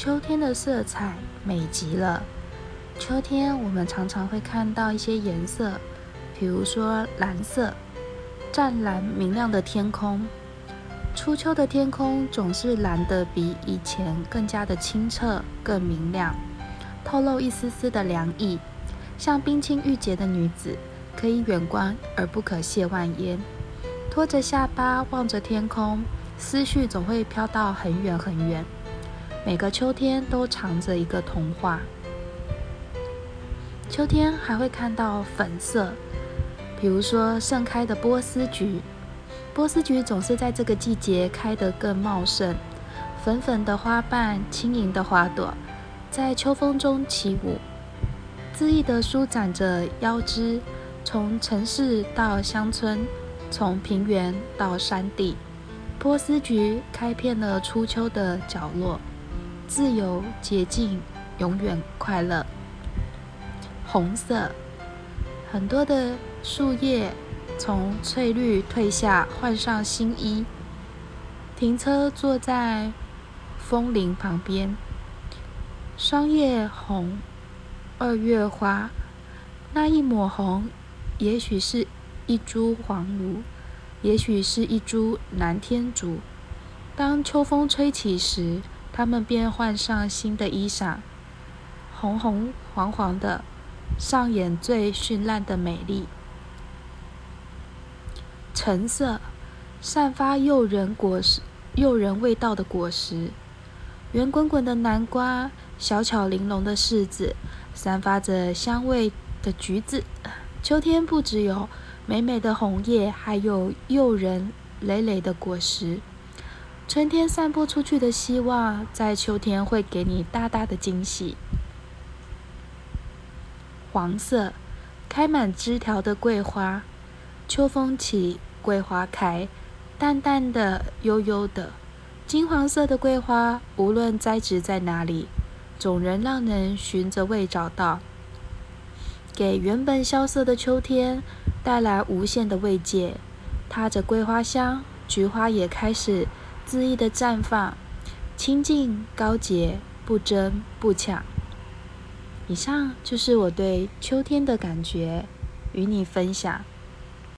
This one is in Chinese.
秋天的色彩美极了。秋天我们常常会看到一些颜色，比如说蓝色，湛蓝明亮的天空。初秋的天空总是蓝得比以前更加的清澈、更明亮，透露一丝丝的凉意，像冰清玉洁的女子，可以远观而不可亵玩焉。托着下巴望着天空，思绪总会飘到很远很远。每个秋天都藏着一个童话。秋天还会看到粉色，比如说盛开的波斯菊。波斯菊总是在这个季节开得更茂盛，粉粉的花瓣，轻盈的花朵，在秋风中起舞，恣意地舒展着腰肢。从城市到乡村，从平原到山地，波斯菊开遍了初秋的角落。自由、洁净，永远快乐。红色，很多的树叶从翠绿褪下，换上新衣。停车，坐在枫林旁边。霜叶红，二月花。那一抹红，也许是一株黄芦，也许是一株南天竹。当秋风吹起时。他们便换上新的衣裳，红红黄黄的，上演最绚烂的美丽。橙色，散发诱人果实、诱人味道的果实，圆滚滚的南瓜，小巧玲珑的柿子，散发着香味的橘子。秋天不只有美美的红叶，还有诱人累累的果实。春天散播出去的希望，在秋天会给你大大的惊喜。黄色，开满枝条的桂花，秋风起，桂花开，淡淡的，悠悠的，金黄色的桂花，无论栽植在哪里，总能让人寻着味找到，给原本萧瑟的秋天带来无限的慰藉。踏着桂花香，菊花也开始。恣意的绽放，清净高洁，不争不抢。以上就是我对秋天的感觉，与你分享。